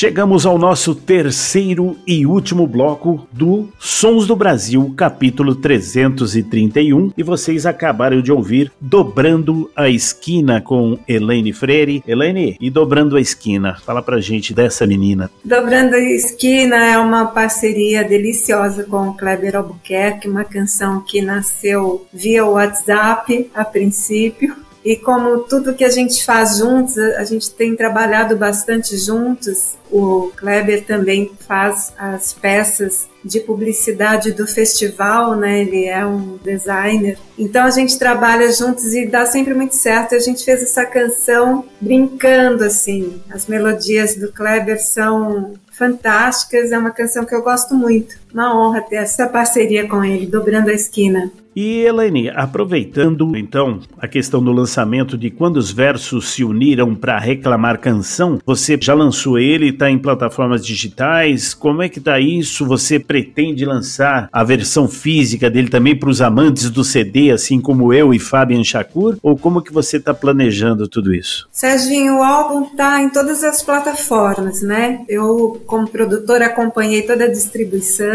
S3: Chegamos ao nosso terceiro e último bloco do Sons do Brasil, capítulo 331, e vocês acabaram de ouvir Dobrando a Esquina com Elaine Freire. Elaine, e Dobrando a Esquina, fala pra gente dessa menina.
S4: Dobrando a Esquina é uma parceria deliciosa com o Kleber Albuquerque, uma canção que nasceu via WhatsApp a princípio. E como tudo que a gente faz juntos, a gente tem trabalhado bastante juntos. O Kleber também faz as peças de publicidade do festival, né? Ele é um designer. Então a gente trabalha juntos e dá sempre muito certo. A gente fez essa canção brincando assim. As melodias do Kleber são fantásticas, é uma canção que eu gosto muito. Uma honra ter essa parceria com ele, dobrando a esquina.
S3: E Elaine, aproveitando então a questão do lançamento de quando os versos se uniram para reclamar canção, você já lançou ele, está em plataformas digitais? Como é que tá isso? Você pretende lançar a versão física dele também para os amantes do CD, assim como eu e Fabian Shakur? Ou como que você está planejando tudo isso?
S4: Serginho, o álbum tá em todas as plataformas, né? Eu, como produtora, acompanhei toda a distribuição,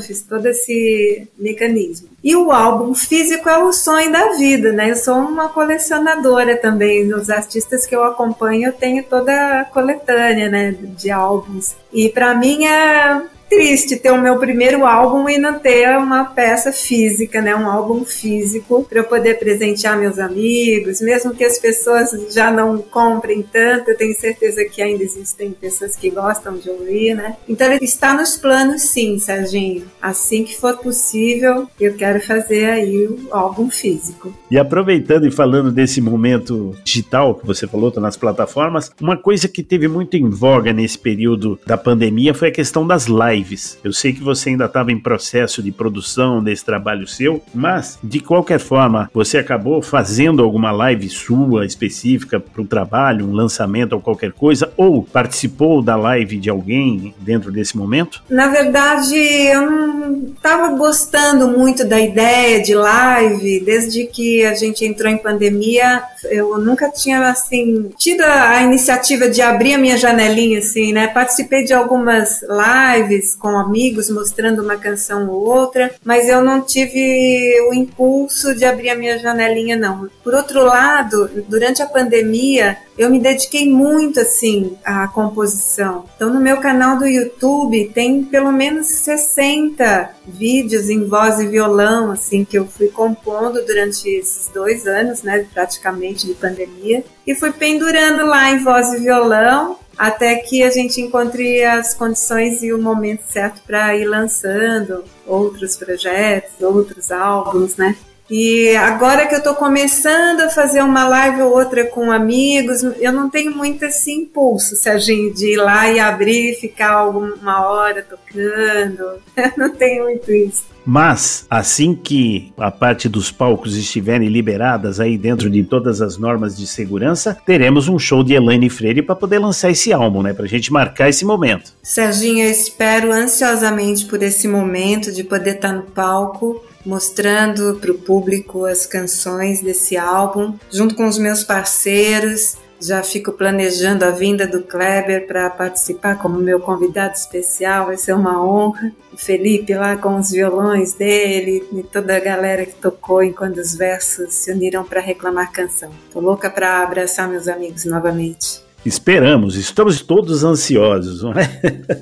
S4: fiz todo esse mecanismo. E o álbum físico é o sonho da vida, né? Eu sou uma colecionadora também. Os artistas que eu acompanho, eu tenho toda a coletânea, né, de álbuns. E para mim é triste ter o meu primeiro álbum e não ter uma peça física, né, um álbum físico para eu poder presentear meus amigos, mesmo que as pessoas já não comprem tanto, eu tenho certeza que ainda existem pessoas que gostam de ouvir, né? Então ele está nos planos sim, Serginho. Assim que for possível, eu quero fazer aí o álbum físico.
S3: E aproveitando e falando desse momento digital que você falou, tá nas plataformas, uma coisa que teve muito em voga nesse período da pandemia foi a questão das lives lives. Eu sei que você ainda estava em processo de produção desse trabalho seu, mas de qualquer forma, você acabou fazendo alguma live sua específica para o trabalho, um lançamento ou qualquer coisa, ou participou da live de alguém dentro desse momento?
S4: Na verdade, eu não estava gostando muito da ideia de live, desde que a gente entrou em pandemia, eu nunca tinha assim tido a iniciativa de abrir a minha janelinha assim, né? Participei de algumas lives com amigos mostrando uma canção ou outra, mas eu não tive o impulso de abrir a minha janelinha, não. Por outro lado, durante a pandemia, eu me dediquei muito assim à composição. Então, no meu canal do YouTube tem pelo menos 60 vídeos em voz e violão, assim, que eu fui compondo durante esses dois anos, né, praticamente de pandemia, e fui pendurando lá em voz e violão até que a gente encontre as condições e o momento certo para ir lançando outros projetos, outros álbuns, né? E agora que eu estou começando a fazer uma live ou outra com amigos, eu não tenho muito esse impulso, Serginho, de ir lá e abrir e ficar uma hora tocando. Eu não tenho muito isso.
S3: Mas, assim que a parte dos palcos estiverem liberadas aí dentro de todas as normas de segurança, teremos um show de Elaine Freire para poder lançar esse álbum, né? Pra gente marcar esse momento.
S4: Serginho, eu espero ansiosamente por esse momento de poder estar no palco mostrando para o público as canções desse álbum, junto com os meus parceiros, já fico planejando a vinda do Kleber para participar como meu convidado especial, vai ser uma honra. O Felipe lá com os violões dele e toda a galera que tocou enquanto os versos se uniram para reclamar canção. Tô louca para abraçar meus amigos novamente.
S3: Esperamos, estamos todos ansiosos, não é?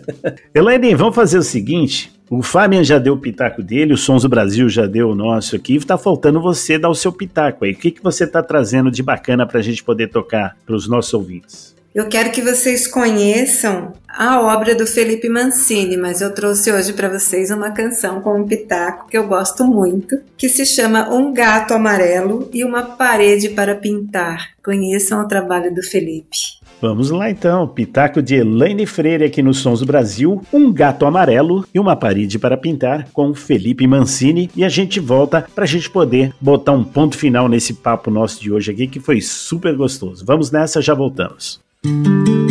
S3: Elaine, vamos fazer o seguinte: o Fabian já deu o pitaco dele, o Sons do Brasil já deu o nosso aqui, está faltando você dar o seu pitaco aí. O que, que você está trazendo de bacana para a gente poder tocar para os nossos ouvintes?
S4: Eu quero que vocês conheçam a obra do Felipe Mancini, mas eu trouxe hoje para vocês uma canção com um pitaco que eu gosto muito, que se chama Um Gato Amarelo e uma Parede para Pintar. Conheçam o trabalho do Felipe.
S3: Vamos lá então, Pitaco de Elaine Freire aqui no Sons do Brasil, um gato amarelo e uma parede para pintar com Felipe Mancini e a gente volta para a gente poder botar um ponto final nesse papo nosso de hoje aqui que foi super gostoso. Vamos nessa, já voltamos. Música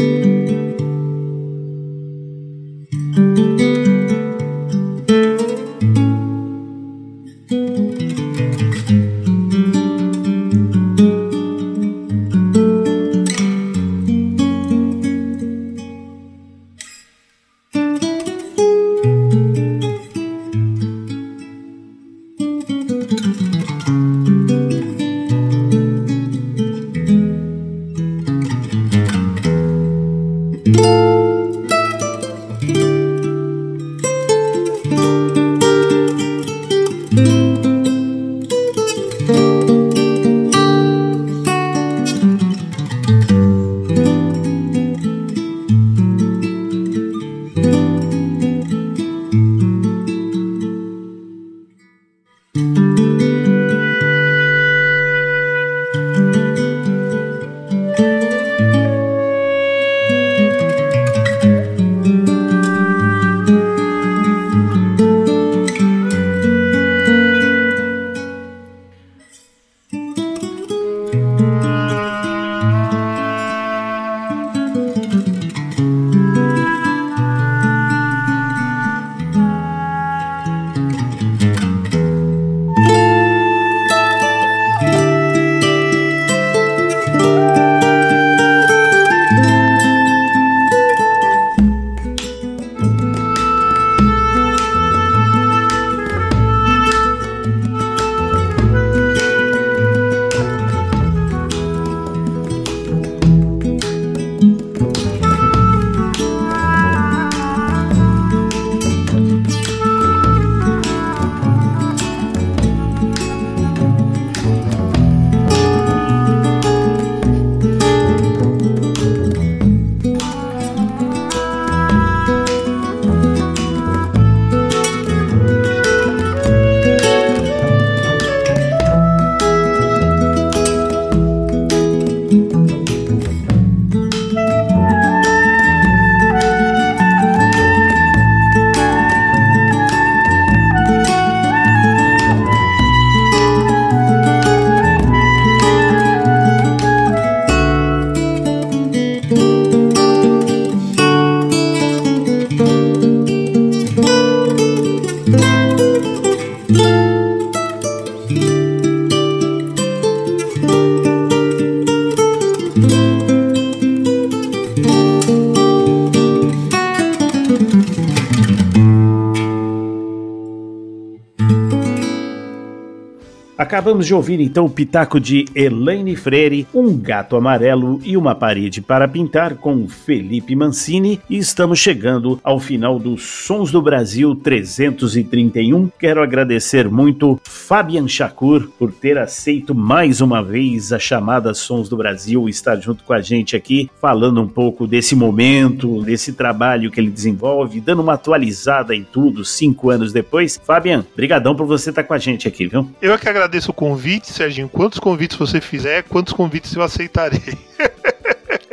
S3: Acabamos de ouvir então o pitaco de Elaine Freire, Um Gato Amarelo e uma Parede para Pintar com Felipe Mancini e estamos chegando ao final dos Sons do Brasil 331. Quero agradecer muito Fabian Shakur por ter aceito mais uma vez a chamada Sons do Brasil, estar junto com a gente aqui, falando um pouco desse momento, desse trabalho que ele desenvolve, dando uma atualizada em tudo cinco anos depois. Fabian, brigadão por você estar com a gente aqui, viu?
S5: Eu é que agradeço o convite, Serginho. Quantos convites você fizer, quantos convites eu aceitarei.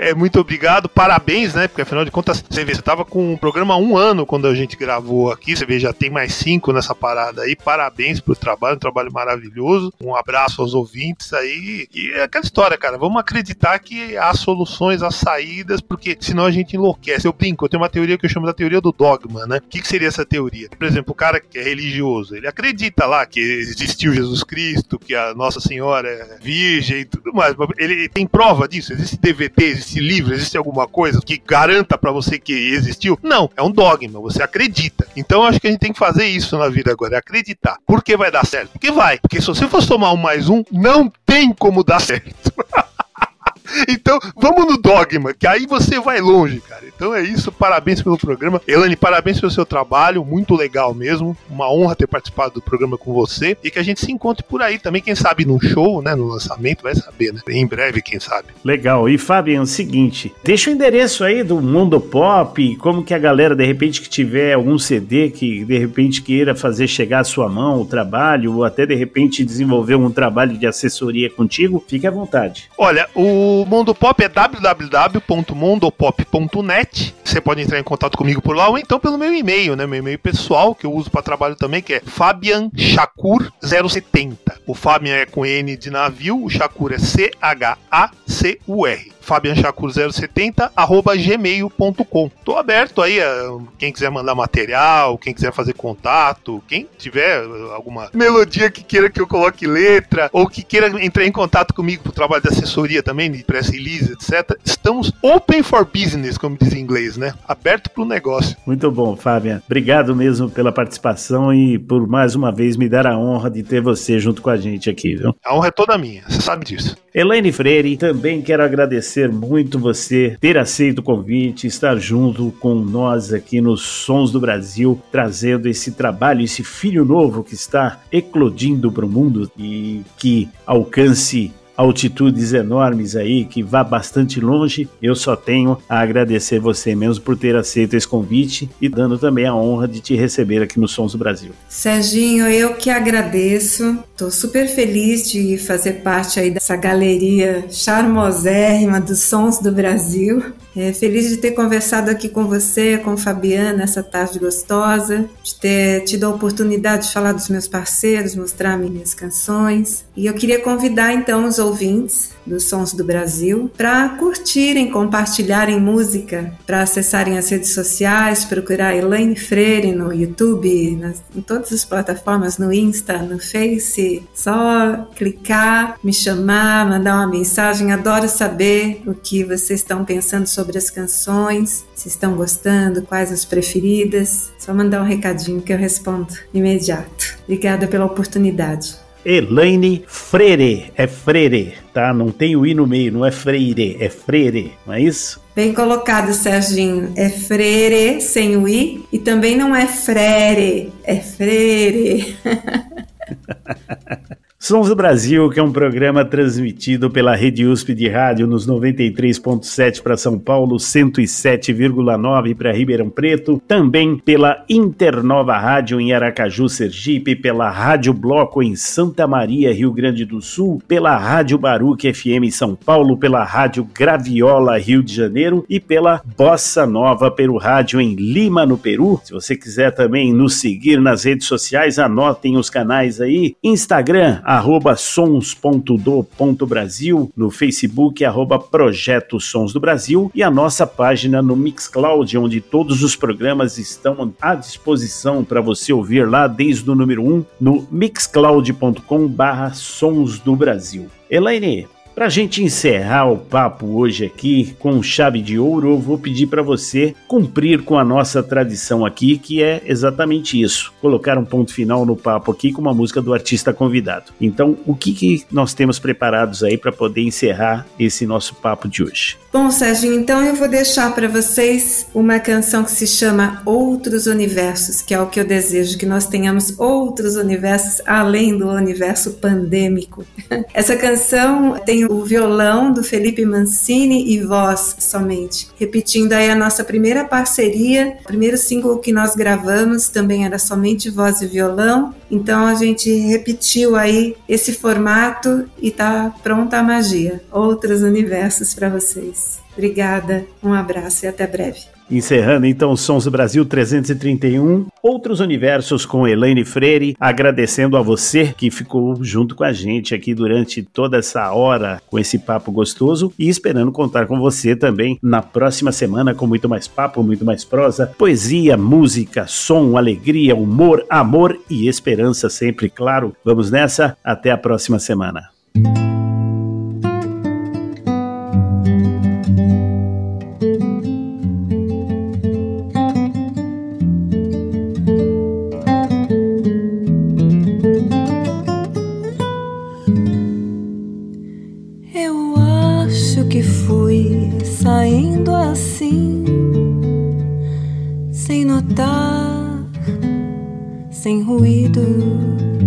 S5: É, muito obrigado, parabéns, né? Porque afinal de contas, você vê, você tava com o programa há um ano quando a gente gravou aqui, você vê, já tem mais cinco nessa parada aí. Parabéns pelo trabalho, um trabalho maravilhoso. Um abraço aos ouvintes aí. E é aquela história, cara, vamos acreditar que há soluções, há saídas, porque senão a gente enlouquece. Eu brinco, eu tenho uma teoria que eu chamo da teoria do dogma, né? O que, que seria essa teoria? Por exemplo, o cara que é religioso, ele acredita lá que existiu Jesus Cristo, que a Nossa Senhora é virgem e tudo mais. Ele tem prova disso? Existe DVD, existe existe livro, existe alguma coisa que garanta para você que existiu? Não, é um dogma, você acredita. Então eu acho que a gente tem que fazer isso na vida agora, é acreditar. Por que vai dar certo? Porque vai. Porque se você fosse tomar um mais um, não tem como dar certo. Então, vamos no dogma, que aí você vai longe, cara. Então é isso, parabéns pelo programa. Elane, parabéns pelo seu trabalho, muito legal mesmo. Uma honra ter participado do programa com você e que a gente se encontre por aí também, quem sabe num show, né, no lançamento, vai saber, né? Em breve, quem sabe.
S3: Legal. E Fabiano, é o seguinte, deixa o endereço aí do Mundo Pop, como que a galera, de repente, que tiver algum CD que de repente queira fazer chegar à sua mão o trabalho, ou até de repente desenvolver um trabalho de assessoria contigo, fique à vontade.
S5: Olha, o Mundo Pop é www.mondopop.net. Você pode entrar em contato comigo por lá ou então pelo meu e-mail, né? Meu e-mail pessoal que eu uso para trabalho também, que é fabianchakur070. O Fabian é com N de navio, o Shakur é C H A C U R fabianchacur070 arroba gmail.com. Tô aberto aí a quem quiser mandar material, quem quiser fazer contato, quem tiver alguma melodia que queira que eu coloque letra, ou que queira entrar em contato comigo pro trabalho de assessoria também, de press release, etc. Estamos open for business, como diz em inglês, né? Aberto pro negócio.
S3: Muito bom, Fabian. Obrigado mesmo pela participação e por mais uma vez me dar a honra de ter você junto com a gente aqui, viu?
S5: A honra é toda minha, você sabe disso.
S3: Elaine Freire, também quero agradecer muito você ter aceito o convite, estar junto com nós aqui nos Sons do Brasil, trazendo esse trabalho, esse filho novo que está eclodindo para o mundo e que alcance altitudes enormes aí, que vá bastante longe. Eu só tenho a agradecer você mesmo por ter aceito esse convite e dando também a honra de te receber aqui no Sons do Brasil.
S4: Serginho, eu que agradeço. Estou super feliz de fazer parte aí dessa galeria charmosérrima dos Sons do Brasil. É, feliz de ter conversado aqui com você, com Fabiana, essa tarde gostosa, de ter tido a oportunidade de falar dos meus parceiros, mostrar minhas canções. E eu queria convidar então os ouvintes dos Sons do Brasil para curtirem, compartilharem música, para acessarem as redes sociais, procurar Elaine Freire no YouTube, nas, em todas as plataformas, no Insta, no Face. Só clicar, me chamar, mandar uma mensagem. Adoro saber o que vocês estão pensando sobre as canções, se estão gostando, quais as preferidas. Só mandar um recadinho que eu respondo imediato. Obrigada pela oportunidade.
S3: Elaine Freire, é Freire, tá? Não tem o i no meio, não é Freire, é Freire, não é isso?
S4: Bem colocado, Serginho. É Freire sem o i e também não é Frere, é Freire.
S3: Sons do Brasil, que é um programa transmitido pela Rede USP de Rádio nos 93.7 para São Paulo, 107,9 para Ribeirão Preto, também pela Internova Rádio em Aracaju, Sergipe, pela Rádio Bloco em Santa Maria, Rio Grande do Sul, pela Rádio Baruque FM São Paulo, pela Rádio Graviola, Rio de Janeiro e pela Bossa Nova pelo rádio em Lima, no Peru. Se você quiser também nos seguir nas redes sociais, anotem os canais aí, Instagram, arroba sons.do.brasil, no Facebook, arroba Projeto Sons do Brasil e a nossa página no Mixcloud, onde todos os programas estão à disposição para você ouvir lá desde o número 1 no mixcloud.com barra Sons do Brasil. Elaine, Para a gente encerrar o papo hoje aqui com chave de ouro, eu vou pedir para você cumprir com a nossa tradição aqui, que é exatamente isso: colocar um ponto final no papo aqui com uma música do artista convidado. Então, o que, que nós temos preparados aí para poder encerrar esse nosso papo de hoje?
S4: Bom, Sérgio, então eu vou deixar para vocês uma canção que se chama Outros Universos, que é o que eu desejo, que nós tenhamos outros universos além do universo pandêmico. Essa canção tem o violão do Felipe Mancini e voz somente. Repetindo aí a nossa primeira parceria, o primeiro single que nós gravamos também era somente voz e violão. Então a gente repetiu aí esse formato e tá pronta a magia. Outros universos para vocês. Obrigada, um abraço e até breve.
S3: Encerrando então Sons do Brasil 331, outros universos com Elaine Freire, agradecendo a você que ficou junto com a gente aqui durante toda essa hora com esse papo gostoso e esperando contar com você também na próxima semana com muito mais papo, muito mais prosa, poesia, música, som, alegria, humor, amor e esperança sempre, claro. Vamos nessa, até a próxima semana.
S6: Sem ruído.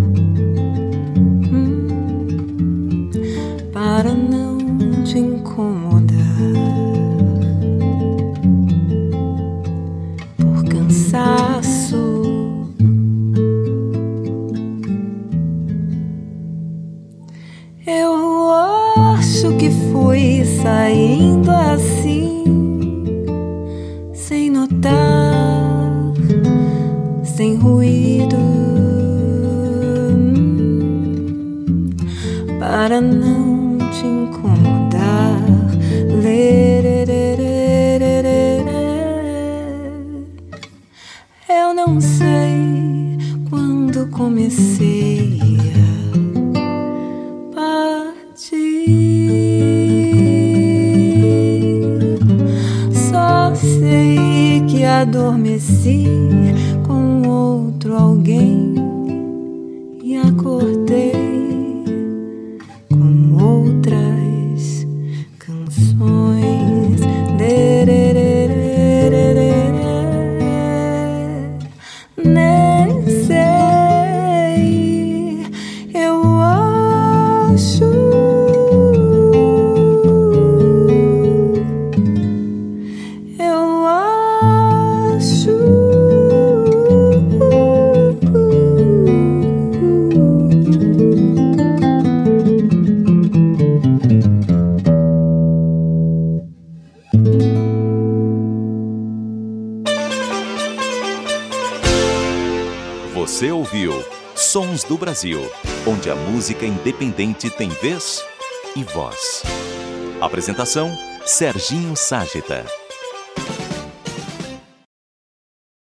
S2: Brasil, onde a música independente tem vez e voz. Apresentação: Serginho Ságita.